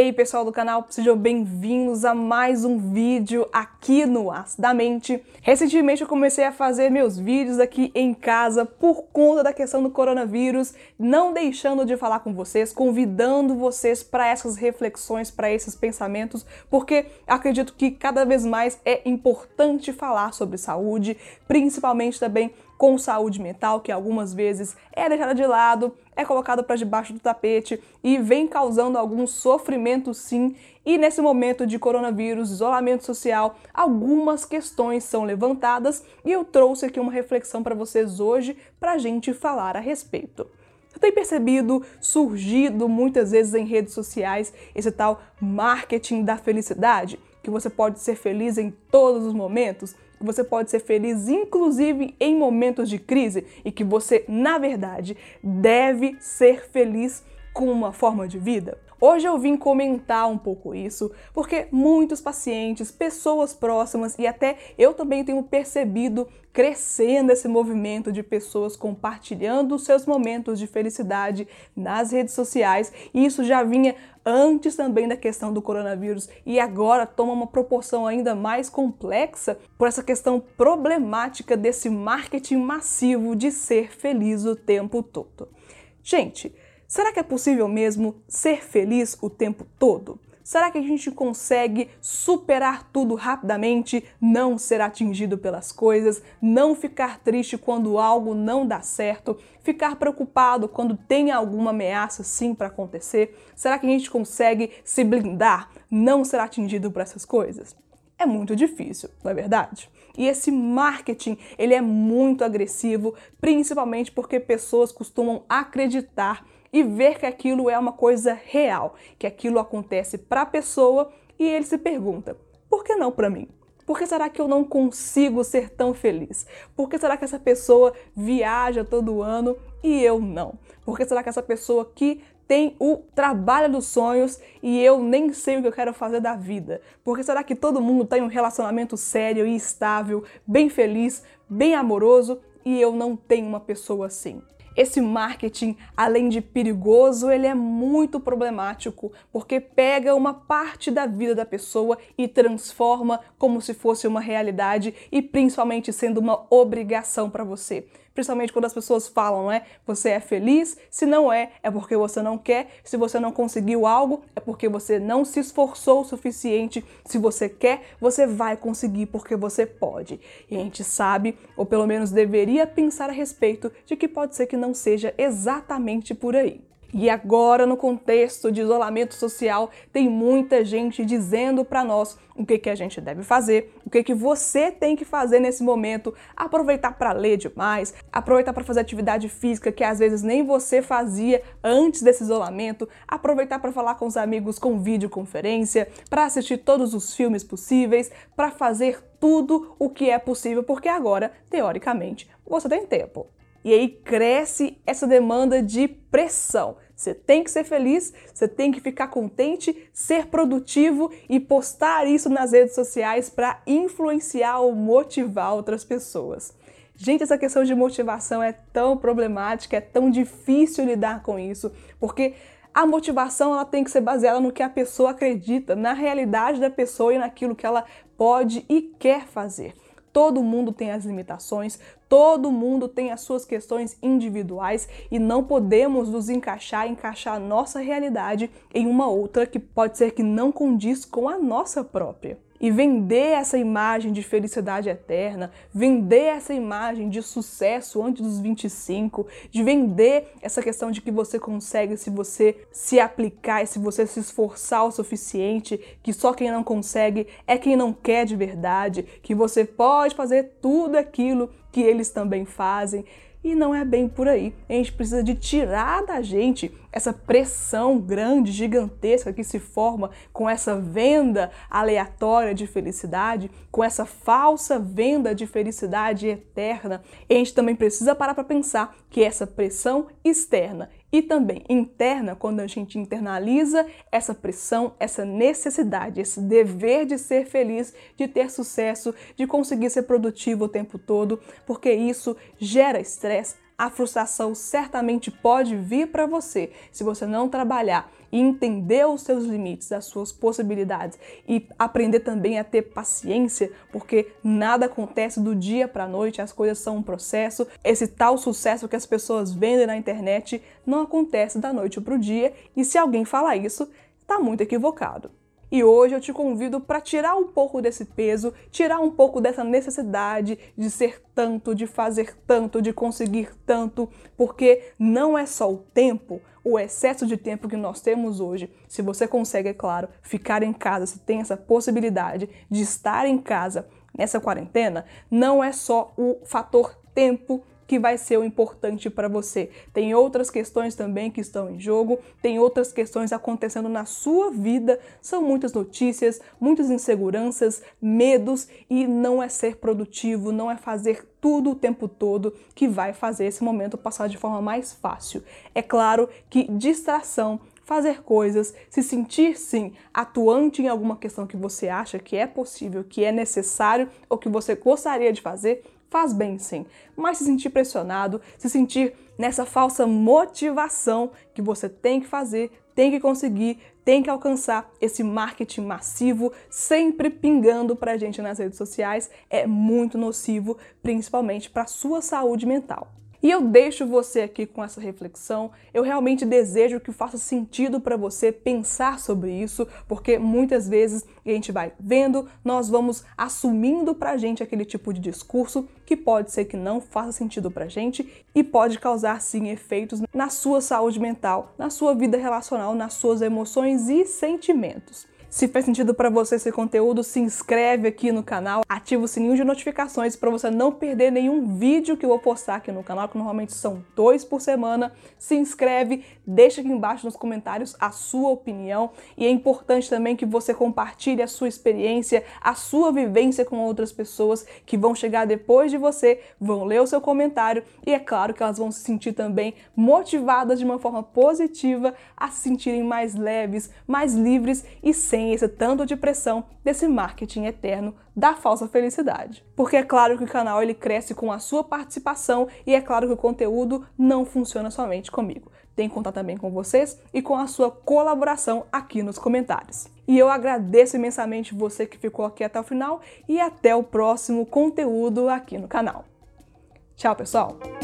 aí, pessoal do canal, sejam bem-vindos a mais um vídeo aqui no Acidamente. Recentemente eu comecei a fazer meus vídeos aqui em casa por conta da questão do coronavírus, não deixando de falar com vocês, convidando vocês para essas reflexões, para esses pensamentos, porque acredito que cada vez mais é importante falar sobre saúde, principalmente também com saúde mental, que algumas vezes é deixada de lado, é colocado para debaixo do tapete e vem causando algum sofrimento sim. E nesse momento de coronavírus, isolamento social, algumas questões são levantadas e eu trouxe aqui uma reflexão para vocês hoje para a gente falar a respeito. Você tem percebido, surgido muitas vezes em redes sociais, esse tal marketing da felicidade? Que você pode ser feliz em todos os momentos? Que você pode ser feliz, inclusive em momentos de crise, e que você, na verdade, deve ser feliz com uma forma de vida? Hoje eu vim comentar um pouco isso, porque muitos pacientes, pessoas próximas e até eu também tenho percebido crescendo esse movimento de pessoas compartilhando seus momentos de felicidade nas redes sociais, e isso já vinha antes também da questão do coronavírus e agora toma uma proporção ainda mais complexa por essa questão problemática desse marketing massivo de ser feliz o tempo todo. Gente, Será que é possível mesmo ser feliz o tempo todo? Será que a gente consegue superar tudo rapidamente, não ser atingido pelas coisas, não ficar triste quando algo não dá certo, ficar preocupado quando tem alguma ameaça sim para acontecer? Será que a gente consegue se blindar, não ser atingido por essas coisas? É muito difícil, não é verdade? E esse marketing, ele é muito agressivo, principalmente porque pessoas costumam acreditar e ver que aquilo é uma coisa real, que aquilo acontece para a pessoa e ele se pergunta: por que não para mim? Por que será que eu não consigo ser tão feliz? Por que será que essa pessoa viaja todo ano e eu não? Por que será que essa pessoa aqui tem o trabalho dos sonhos e eu nem sei o que eu quero fazer da vida? Por que será que todo mundo tem um relacionamento sério e estável, bem feliz, bem amoroso e eu não tenho uma pessoa assim? Esse marketing, além de perigoso, ele é muito problemático, porque pega uma parte da vida da pessoa e transforma como se fosse uma realidade e principalmente sendo uma obrigação para você principalmente quando as pessoas falam, é? Você é feliz? Se não é, é porque você não quer. Se você não conseguiu algo, é porque você não se esforçou o suficiente. Se você quer, você vai conseguir porque você pode. E a gente sabe, ou pelo menos deveria pensar a respeito, de que pode ser que não seja exatamente por aí. E agora, no contexto de isolamento social, tem muita gente dizendo para nós o que, que a gente deve fazer, o que, que você tem que fazer nesse momento, aproveitar para ler demais, aproveitar para fazer atividade física que às vezes nem você fazia antes desse isolamento, aproveitar para falar com os amigos com videoconferência, para assistir todos os filmes possíveis, para fazer tudo o que é possível, porque agora, teoricamente, você tem tempo. E aí cresce essa demanda de pressão. Você tem que ser feliz, você tem que ficar contente, ser produtivo e postar isso nas redes sociais para influenciar ou motivar outras pessoas. Gente, essa questão de motivação é tão problemática, é tão difícil lidar com isso, porque a motivação ela tem que ser baseada no que a pessoa acredita, na realidade da pessoa e naquilo que ela pode e quer fazer. Todo mundo tem as limitações, todo mundo tem as suas questões individuais e não podemos nos encaixar, encaixar a nossa realidade em uma outra que pode ser que não condiz com a nossa própria e vender essa imagem de felicidade eterna, vender essa imagem de sucesso antes dos 25, de vender essa questão de que você consegue se você se aplicar e se você se esforçar o suficiente, que só quem não consegue é quem não quer de verdade, que você pode fazer tudo aquilo que eles também fazem. E não é bem por aí. A gente precisa de tirar da gente essa pressão grande, gigantesca que se forma com essa venda aleatória de felicidade, com essa falsa venda de felicidade eterna. E a gente também precisa parar para pensar que essa pressão externa e também interna, quando a gente internaliza essa pressão, essa necessidade, esse dever de ser feliz, de ter sucesso, de conseguir ser produtivo o tempo todo, porque isso gera estresse, a frustração certamente pode vir para você se você não trabalhar e entender os seus limites, as suas possibilidades e aprender também a ter paciência, porque nada acontece do dia para a noite, as coisas são um processo. Esse tal sucesso que as pessoas vendem na internet não acontece da noite para o dia, e se alguém falar isso, está muito equivocado. E hoje eu te convido para tirar um pouco desse peso, tirar um pouco dessa necessidade de ser tanto, de fazer tanto, de conseguir tanto, porque não é só o tempo, o excesso de tempo que nós temos hoje. Se você consegue, é claro, ficar em casa, se tem essa possibilidade de estar em casa nessa quarentena, não é só o fator tempo que vai ser o importante para você. Tem outras questões também que estão em jogo, tem outras questões acontecendo na sua vida. São muitas notícias, muitas inseguranças, medos e não é ser produtivo, não é fazer tudo o tempo todo que vai fazer esse momento passar de forma mais fácil. É claro que distração fazer coisas, se sentir sim atuante em alguma questão que você acha que é possível, que é necessário ou que você gostaria de fazer, faz bem sim, mas se sentir pressionado, se sentir nessa falsa motivação que você tem que fazer, tem que conseguir, tem que alcançar esse marketing massivo, sempre pingando pra gente nas redes sociais, é muito nocivo, principalmente para sua saúde mental. E eu deixo você aqui com essa reflexão. Eu realmente desejo que faça sentido para você pensar sobre isso, porque muitas vezes a gente vai vendo, nós vamos assumindo pra gente aquele tipo de discurso que pode ser que não faça sentido pra gente e pode causar sim efeitos na sua saúde mental, na sua vida relacional, nas suas emoções e sentimentos. Se fez sentido para você esse conteúdo, se inscreve aqui no canal, ativa o sininho de notificações para você não perder nenhum vídeo que eu vou postar aqui no canal, que normalmente são dois por semana. Se inscreve, deixa aqui embaixo nos comentários a sua opinião e é importante também que você compartilhe a sua experiência, a sua vivência com outras pessoas que vão chegar depois de você, vão ler o seu comentário e é claro que elas vão se sentir também motivadas de uma forma positiva a se sentirem mais leves, mais livres e sem sem esse tanto de pressão desse marketing eterno da falsa felicidade. Porque é claro que o canal ele cresce com a sua participação e é claro que o conteúdo não funciona somente comigo. Tem que contar também com vocês e com a sua colaboração aqui nos comentários. E eu agradeço imensamente você que ficou aqui até o final e até o próximo conteúdo aqui no canal. Tchau, pessoal!